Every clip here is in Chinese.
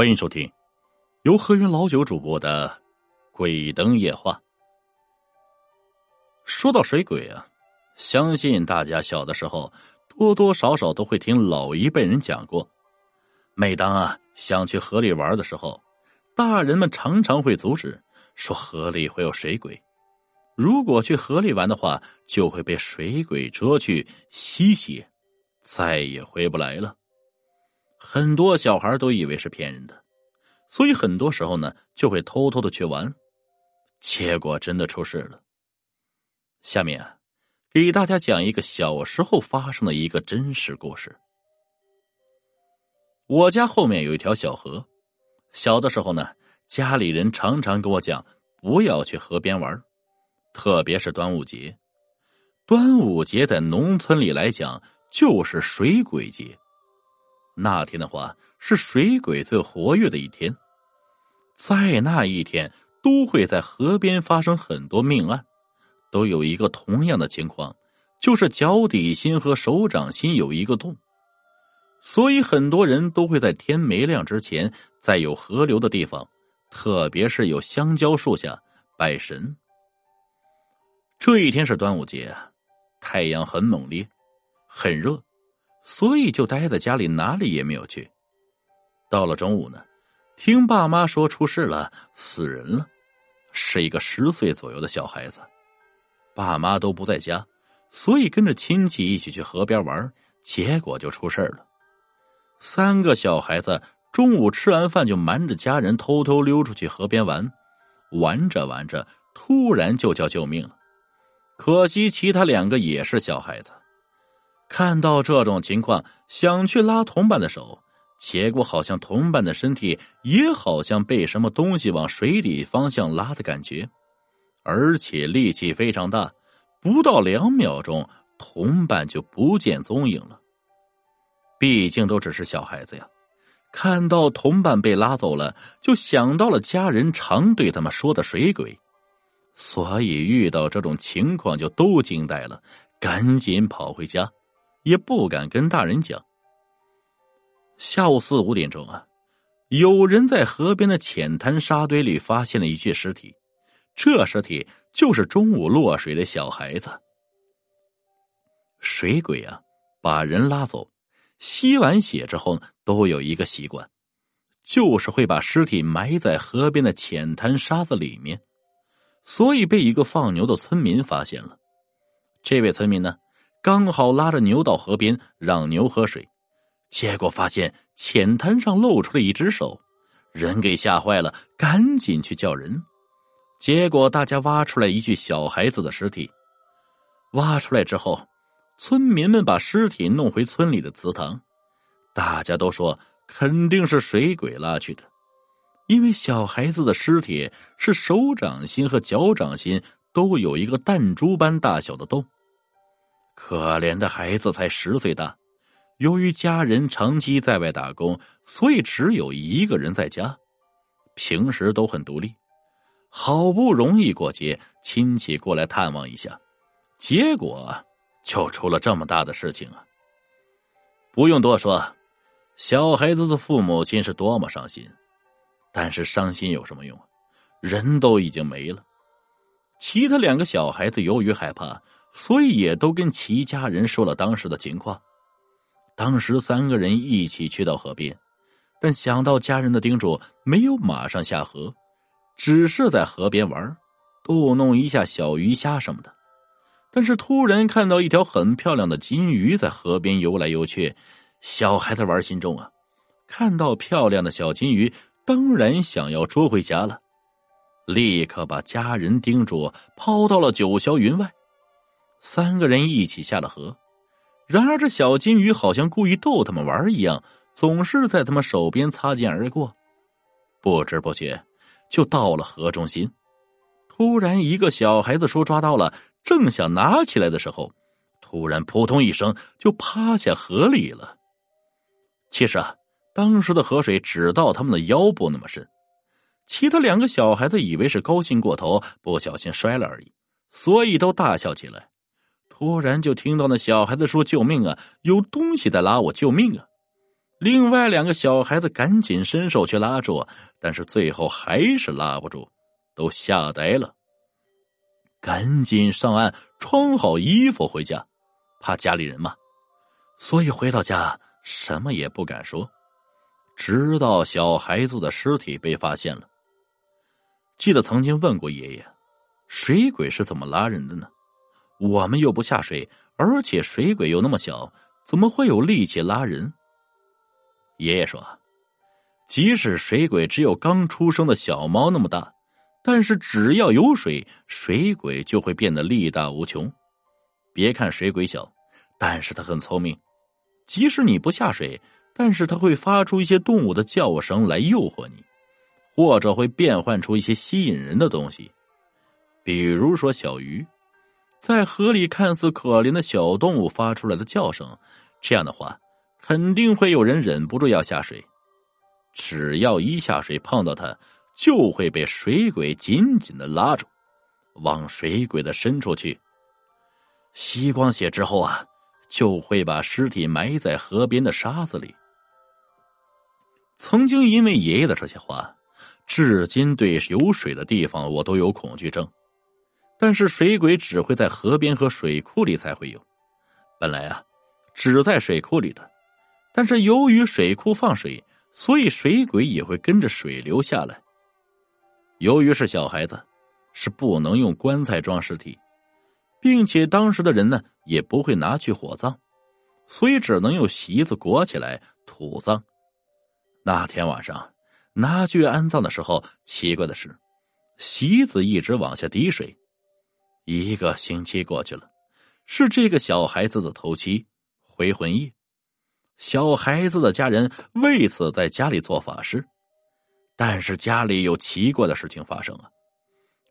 欢迎收听由何云老九主播的《鬼灯夜话》。说到水鬼啊，相信大家小的时候多多少少都会听老一辈人讲过。每当啊想去河里玩的时候，大人们常常会阻止，说河里会有水鬼。如果去河里玩的话，就会被水鬼捉去吸血，再也回不来了。很多小孩都以为是骗人的，所以很多时候呢，就会偷偷的去玩，结果真的出事了。下面啊，给大家讲一个小时候发生的一个真实故事。我家后面有一条小河，小的时候呢，家里人常常跟我讲不要去河边玩，特别是端午节。端午节在农村里来讲就是水鬼节。那天的话是水鬼最活跃的一天，在那一天都会在河边发生很多命案，都有一个同样的情况，就是脚底心和手掌心有一个洞，所以很多人都会在天没亮之前，在有河流的地方，特别是有香蕉树下拜神。这一天是端午节，太阳很猛烈，很热。所以就待在家里，哪里也没有去。到了中午呢，听爸妈说出事了，死人了，是一个十岁左右的小孩子。爸妈都不在家，所以跟着亲戚一起去河边玩，结果就出事了。三个小孩子中午吃完饭就瞒着家人偷偷溜出去河边玩，玩着玩着突然就叫救命了。可惜其他两个也是小孩子。看到这种情况，想去拉同伴的手，结果好像同伴的身体也好像被什么东西往水底方向拉的感觉，而且力气非常大，不到两秒钟，同伴就不见踪影了。毕竟都只是小孩子呀，看到同伴被拉走了，就想到了家人常对他们说的水鬼，所以遇到这种情况就都惊呆了，赶紧跑回家。也不敢跟大人讲。下午四五点钟啊，有人在河边的浅滩沙堆里发现了一具尸体，这尸体就是中午落水的小孩子。水鬼啊，把人拉走，吸完血之后都有一个习惯，就是会把尸体埋在河边的浅滩沙子里面，所以被一个放牛的村民发现了。这位村民呢？刚好拉着牛到河边让牛喝水，结果发现浅滩上露出了一只手，人给吓坏了，赶紧去叫人。结果大家挖出来一具小孩子的尸体，挖出来之后，村民们把尸体弄回村里的祠堂，大家都说肯定是水鬼拉去的，因为小孩子的尸体是手掌心和脚掌心都有一个弹珠般大小的洞。可怜的孩子才十岁大，由于家人长期在外打工，所以只有一个人在家，平时都很独立。好不容易过节，亲戚过来探望一下，结果就出了这么大的事情啊！不用多说，小孩子的父母亲是多么伤心，但是伤心有什么用啊？人都已经没了。其他两个小孩子由于害怕。所以也都跟齐家人说了当时的情况。当时三个人一起去到河边，但想到家人的叮嘱，没有马上下河，只是在河边玩，逗弄一下小鱼虾什么的。但是突然看到一条很漂亮的金鱼在河边游来游去，小孩子玩心重啊！看到漂亮的小金鱼，当然想要捉回家了，立刻把家人叮嘱抛到了九霄云外。三个人一起下了河，然而这小金鱼好像故意逗他们玩一样，总是在他们手边擦肩而过，不知不觉就到了河中心。突然，一个小孩子说抓到了，正想拿起来的时候，突然扑通一声就趴下河里了。其实啊，当时的河水只到他们的腰部那么深，其他两个小孩子以为是高兴过头，不小心摔了而已，所以都大笑起来。突然就听到那小孩子说：“救命啊！有东西在拉我！救命啊！”另外两个小孩子赶紧伸手去拉住，但是最后还是拉不住，都吓呆了。赶紧上岸，穿好衣服回家，怕家里人骂，所以回到家什么也不敢说，直到小孩子的尸体被发现了。记得曾经问过爷爷，水鬼是怎么拉人的呢？我们又不下水，而且水鬼又那么小，怎么会有力气拉人？爷爷说：“即使水鬼只有刚出生的小猫那么大，但是只要有水，水鬼就会变得力大无穷。别看水鬼小，但是它很聪明。即使你不下水，但是它会发出一些动物的叫声来诱惑你，或者会变换出一些吸引人的东西，比如说小鱼，在河里看似可怜的小动物发出来的叫声。这样的话。”肯定会有人忍不住要下水，只要一下水碰到它，就会被水鬼紧紧的拉住，往水鬼的深处去。吸光血之后啊，就会把尸体埋在河边的沙子里。曾经因为爷爷的这些话，至今对有水的地方我都有恐惧症。但是水鬼只会在河边和水库里才会有，本来啊，只在水库里的。但是由于水库放水，所以水鬼也会跟着水流下来。由于是小孩子，是不能用棺材装尸体，并且当时的人呢也不会拿去火葬，所以只能用席子裹起来土葬。那天晚上拿去安葬的时候，奇怪的是，席子一直往下滴水。一个星期过去了，是这个小孩子的头七回魂夜。小孩子的家人为此在家里做法事，但是家里有奇怪的事情发生啊！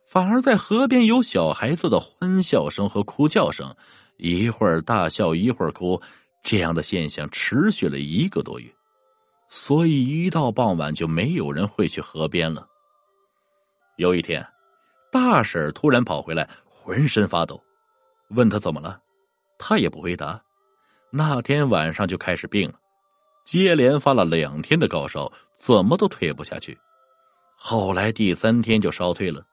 反而在河边有小孩子的欢笑声和哭叫声，一会儿大笑一会儿哭，这样的现象持续了一个多月，所以一到傍晚就没有人会去河边了。有一天，大婶突然跑回来，浑身发抖，问他怎么了，他也不回答。那天晚上就开始病了，接连发了两天的高烧，怎么都退不下去。后来第三天就烧退了。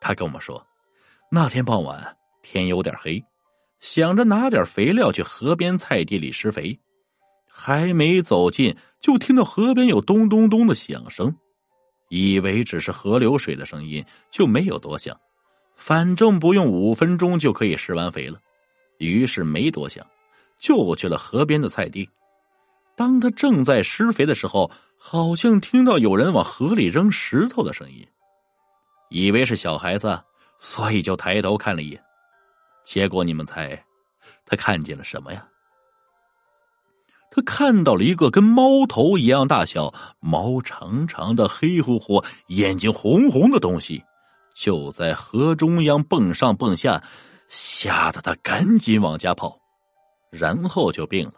他跟我们说，那天傍晚天有点黑，想着拿点肥料去河边菜地里施肥，还没走近，就听到河边有咚咚咚的响声，以为只是河流水的声音，就没有多想，反正不用五分钟就可以施完肥了，于是没多想。就去了河边的菜地。当他正在施肥的时候，好像听到有人往河里扔石头的声音，以为是小孩子，所以就抬头看了一眼。结果你们猜，他看见了什么呀？他看到了一个跟猫头一样大小、毛长长的、黑乎乎、眼睛红红的东西，就在河中央蹦上蹦下，吓得他赶紧往家跑。然后就病了，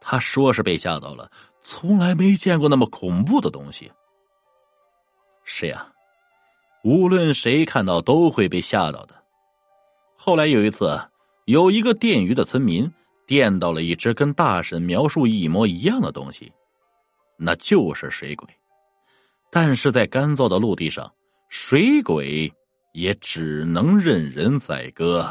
他说是被吓到了，从来没见过那么恐怖的东西。是呀，无论谁看到都会被吓到的。后来有一次，有一个电鱼的村民电到了一只跟大婶描述一模一样的东西，那就是水鬼。但是在干燥的陆地上，水鬼也只能任人宰割。